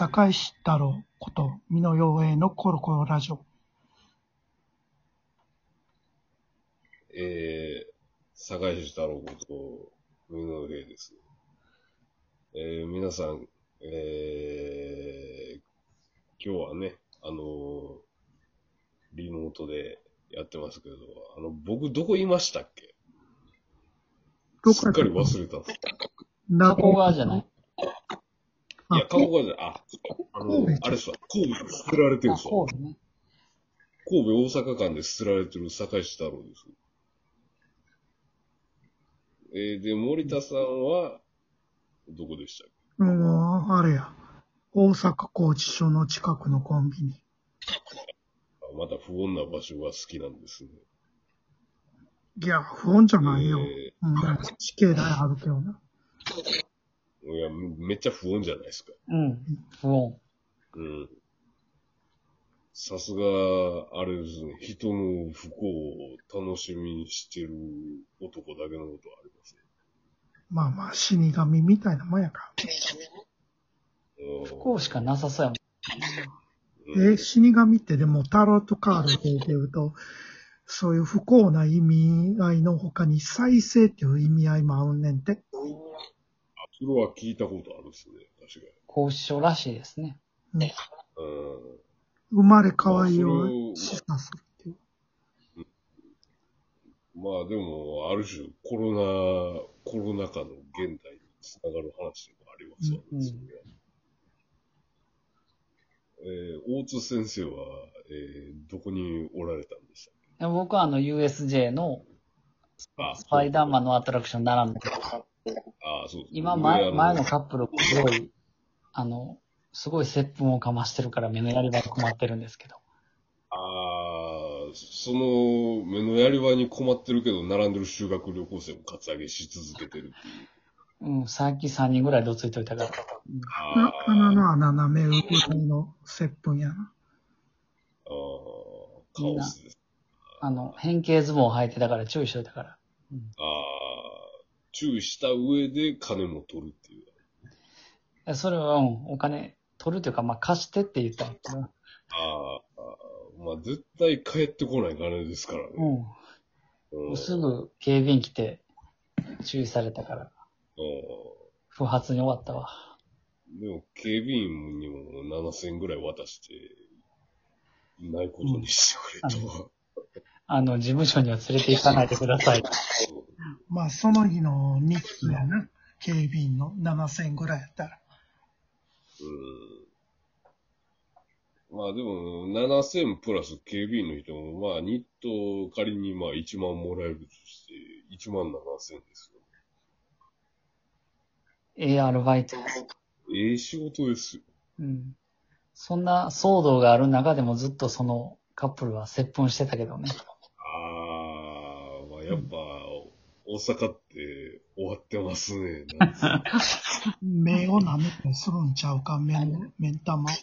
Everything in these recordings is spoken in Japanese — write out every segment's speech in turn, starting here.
坂井志太郎こと、美濃洋平のコロコロラジオ。えー、坂井太郎こと、美濃平です。えー、皆さん、えー、今日はね、あのーリモートでやってますけど、あの、僕どこいましたっけ？どすっかり忘れたんです。名加古川じゃない？いや、韓国で、あ、あの、神戸あれっすわ、神戸で捨てられてるんあ、ですわ。そうだね。神戸大阪間で捨てられてる坂井太郎です。えー、で、森田さんは、どこでしたっけ？もう、あれや。大阪拘置所の近くのコンビニ。あまた不穏な場所が好きなんですね。いや、不穏じゃないよ。えうん、死刑台あるけどな。ーいや、めっちゃ不穏じゃないですか。うん。不穏。うん。さすが、あれですね、人の不幸を楽しみにしてる男だけのことはありますね。まあまあ、死神みたいなもんやかうん不幸しかなさそうやもん。ら。え、死神ってでもタロットカードで言うと、そういう不幸な意味合いの他に再生っていう意味合いもあるねんて。それは聞いたことあるっすね、確か後遺症らしいですね。うんに。生まれ変わりを示唆するっていう。うん。まあでも、ある種、コロナ、コロナ禍の現代につながる話でもありますわね、うんそれはえー大津先生は、えーどこにおられたんでしたっいや僕はあの USJ のスパイダーマンのアトラクション並んで、ああ、そう今前、上前のカップルがすごい、あの、すごい接吻をかましてるから目のやり場に困ってるんですけど。ああ、その、目のやり場に困ってるけど、並んでる修学旅行生もカツアゲし続けてるっていう。うん、さっき3人ぐらいどついといたから。あ鼻の穴舐めるぐらいの接吻やな。あー、カオスです。あの、変形ズボンを履いてたから注意しといたから。うんああ、注意した上で金も取るっていう。えそれは、うん、お金取るというか、まあ、貸してって言ったんやけど。あーあー、まあ絶対帰ってこない金ですからね。うん。うんすぐ警備員来て注意されたから、う不発に終わったわ。んでも、警備員にも7000ぐらい渡して、ないことにしてくれとは。あの、事務所には連れて行かないでください。まあ、その日の日記やな。警備員の7000ぐらいやったら。うん。まあでも、7000プラス警備員の人も、まあ、日当仮にまあ1万もらえるとして、1万7000ですよ。ええアルバイト。ええ仕事ですよ。うん。そんな騒動がある中でもずっとそのカップルは接吻してたけどね。ああ、まあやっぱ、大阪って終わってますね。目を舐めてするんちゃうか、目ん、目ん玉。あ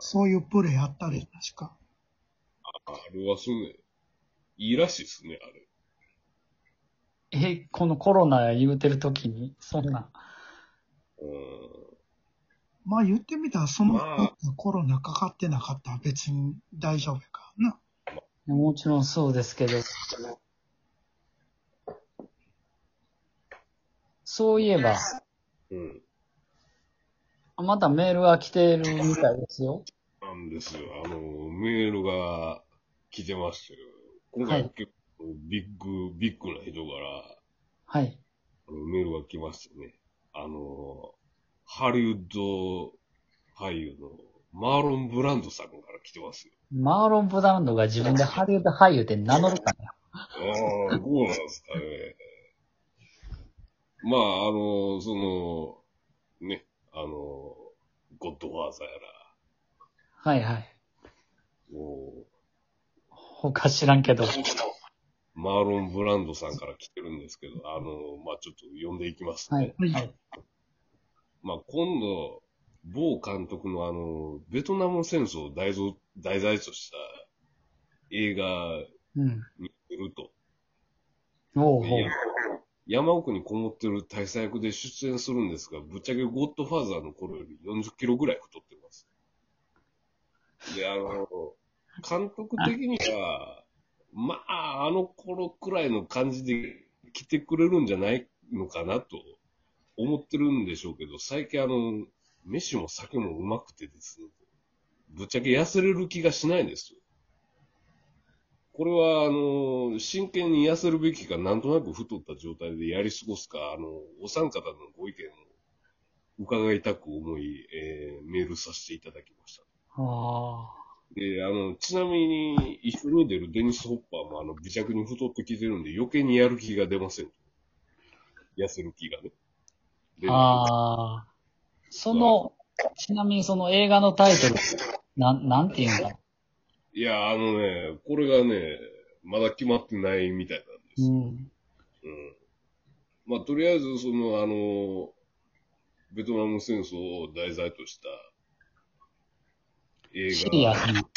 そういうプレイあったで、確か。あ、あれはそうね。いいらしいですね、あれ。え、このコロナ言うてる時に、そんな。うん。まあ言ってみたら、そのまあコロナかかってなかったら別に大丈夫やからな。もちろんそうですけど。そういえば、うん。またメールが来てるみたいですよ。なんですよ。あの、メールが来てましたよ。今回はい結構ビッグ、ビッグな人からはい。あのメールが来ましたね。あの、ハリウッド俳優のマーロン・ブランドさんから来てますよ。マーロン・ブランドが自分でハリウッド俳優って名乗るかね。ああ、どうなんですかね。まあ、あの、その、ね、あの、ゴッドファーザーやはいはい。ら、もう、他知らんけど。マーロン・ブランドさんから来てるんですけど、あの、まあちょっと読んでいきますね。はい。はい。まあ今度、某監督のあの、ベトナム戦争を題材題材とした映画うん。に来ると。おうほういや。山奥にこもってる大佐役で出演するんですが、ぶっちゃけゴッドファーザーの頃より40キロぐらい太ってます。で、あの、監督的には、まあ、あの頃くらいの感じで来てくれるんじゃないのかなと思ってるんでしょうけど、最近あの、飯も酒もうまくてですね、ぶっちゃけ痩せれる気がしないんですよ。これは、あの、真剣に痩せるべきか、なんとなく太った状態でやり過ごすか、あの、お三方のご意見を伺いたく思い、えーメールさせていただきました。あで、あの、ちなみに、一緒に出るデニス・ホッパーも、あの、微弱に太ってきてるんで、余計にやる気が出ません。痩せる気がね。であ。ああ。その、ちなみにその映画のタイトル、なん、なんて言うんだいや、あのね、これがね、まだ決まってないみたいなんですよ。うん。うん。まあ、とりあえず、その、あの、ベトナム戦争を題材とした映画。シリアスな。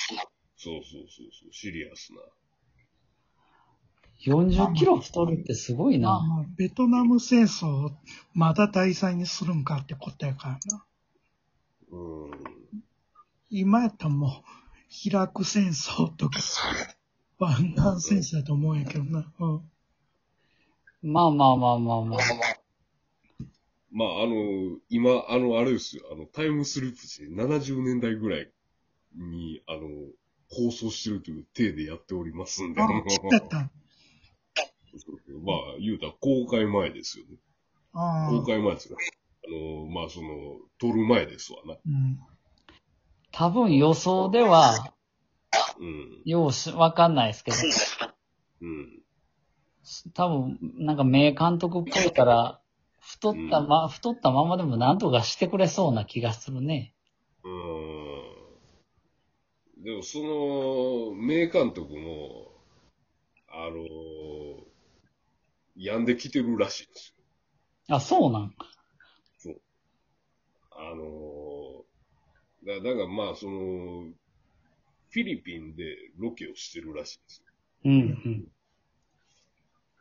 そうそうそうそう、シリアスな。40キロ太るってすごいな。ベトナム戦争をまだ題材にするんかってことやからな。うん。今やったらもう、イラク戦争とか、湾南戦争やと思うんやけどな。うん。まあまあまあまあまあ。まあ、あの、今、あの、あれですよ、あの、タイムスリップして70年代ぐらいに、あの、放送してるという体でやっておりますんで、あま、知ってた。あ、言うたら公開前ですよね。ああ。公開前ですよ。あの、まあ、その、撮る前ですわな。うん。多分予想では、うん。ようし、わかんないですけど、うん。多分、なんか名監督っぽいから、太ったま、太ったままでもなんとかしてくれそうな気がするね。うん。でも、その、名監督も、あの、病んできてるらしいですよ。あ、そうなんあのだだからまあ、その、フィリピンでロケをしてるらしいんですよ。うん、うん。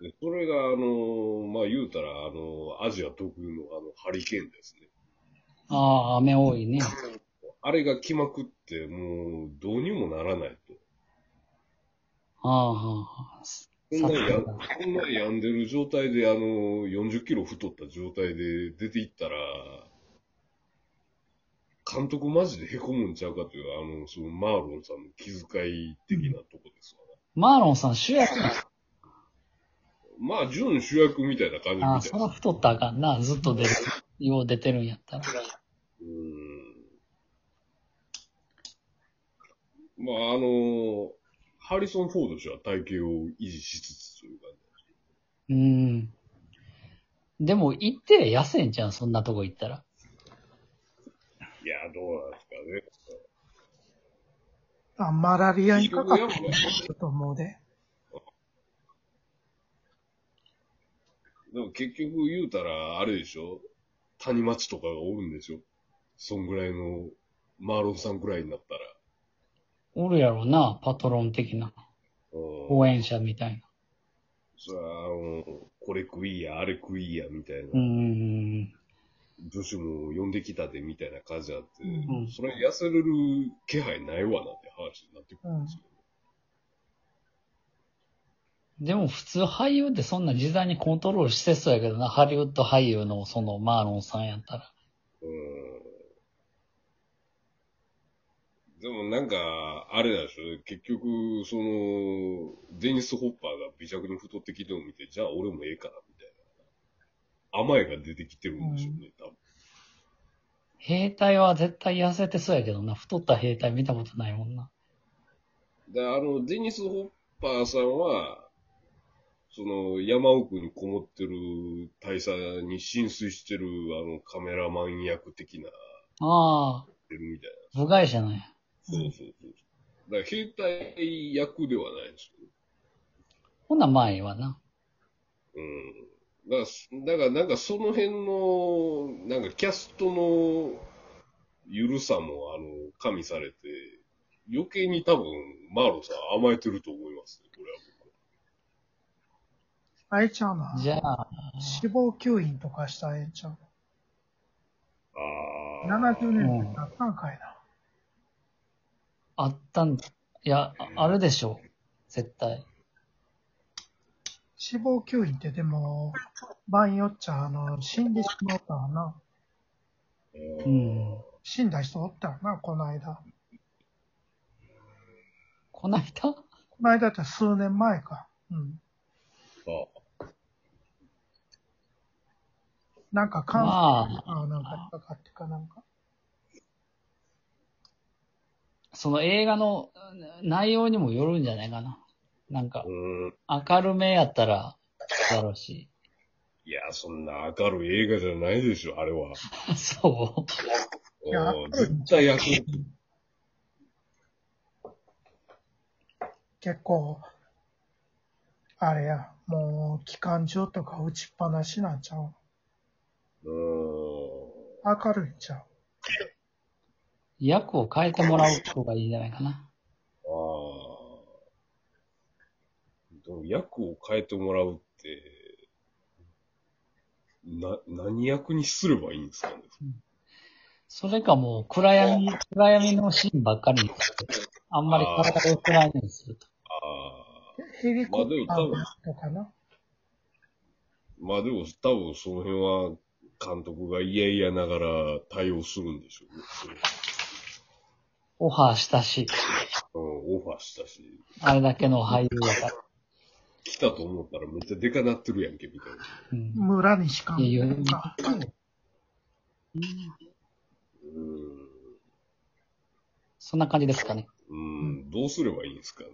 でそれが、あのまあ言うたら、あのアジア特有のあの、ハリケーンですね。ああ、雨多いね。あれが来まくって、もう、どうにもならないと。ああ、はあ、こんなや、こんな病んでる状態で、あの、40キロ太った状態で出ていったら、監督マジで凹むんちゃうかという、あの、そのマーロンさんの気遣い的なとこですわね。マーロンさん主役なまあ、準主役みたいな感じみたいあそら太ったらあかんな。ずっと出る。よう出てるんやったら。うーん。まあ、あの、ハリソン・フォード氏は体型を維持しつつというか、うん。でも、行って痩せんじゃん、そんなとこ行ったら。いや、どうなんですかね。あ、マラリアにかかってると思うで。でも結局言うたら、あれでしょ？谷町とかがおるんでしょ？そんぐらいの、マーロンさんぐらいになったら。おるやろな、パトロン的な。うん。応援者みたいな。そあの、これ食いや、あれ食いや、みたいな。うんうん女子も呼んできたで、みたいな感じあって、うんそれ痩せれる気配ないわなって話になってくるんですよ。うん。でも普通俳優ってそんな時代にコントロールしてそうやけどな、ハリウッド俳優のそのマーロンさんやったら。うん。でもなんか、あれなんでしょ結局、その、デニス・ホッパーが微弱に太ってきてを見て、じゃあ俺もええかな、み。甘えが出てきてるんでしょうね、多分。兵隊は絶対痩せてそうやけどな、太った兵隊見たことないもんな。で、あの、デニス・ホッパーさんは、その、山奥にこもってる大佐に浸水してる、あの、カメラマン役的な、ああ、てるみたい部外者なんや。な。そうそうそう。だから、兵隊役ではないんですよ。ほな前はな。うん。だから、だからなんかその辺の、なんかキャストのゆるさも、あの、加味されて、余計に多分、マーロンさん甘えてると思いますね、これはあれちゃうな。じゃあ、死亡吸引とかしたらええんちゃう？ああ。70年代なったんかいな。あったん、いや、ああるでしょ。絶対。死亡吸引ってでも、場合によっちゃ、あの、死んでしまったわな。う。ん。死んだ人おったよな、この間。こないだこの間って数年前か。うん。あなんか感染、まあ、あなんかかかってかなんか。その映画の内容にもよるんじゃないかな。なんかう、ん。明るめやったら、だろうし。いや、そんな明るい映画じゃないでしょ、あれは。そいやうん絶対役に立結構、あれや、もう、期間中とか打ちっぱなしなんちゃう？う。うん。明るいんちゃうう？役を変えてもらう方がいいんじゃないかな。ああ。でも役を変えてもらうって、な、何役にすればいいんですかね？それかもう、暗闇、暗闇のシーンばっかりにしてあんまり体を暗闇にすると。ああ。ヘリコプターまあとかな。まあでも多分その辺は監督が嫌々ながら対応するんでしょうね。オファーしたし、うん、オファーしたし、あれだけの俳優だから。来たと思ったらめっちゃデカなってるやんけ、みたいな。うん。村にしかいやいやか。うん。そんな感じですかね。うん、どうすればいいんですかね。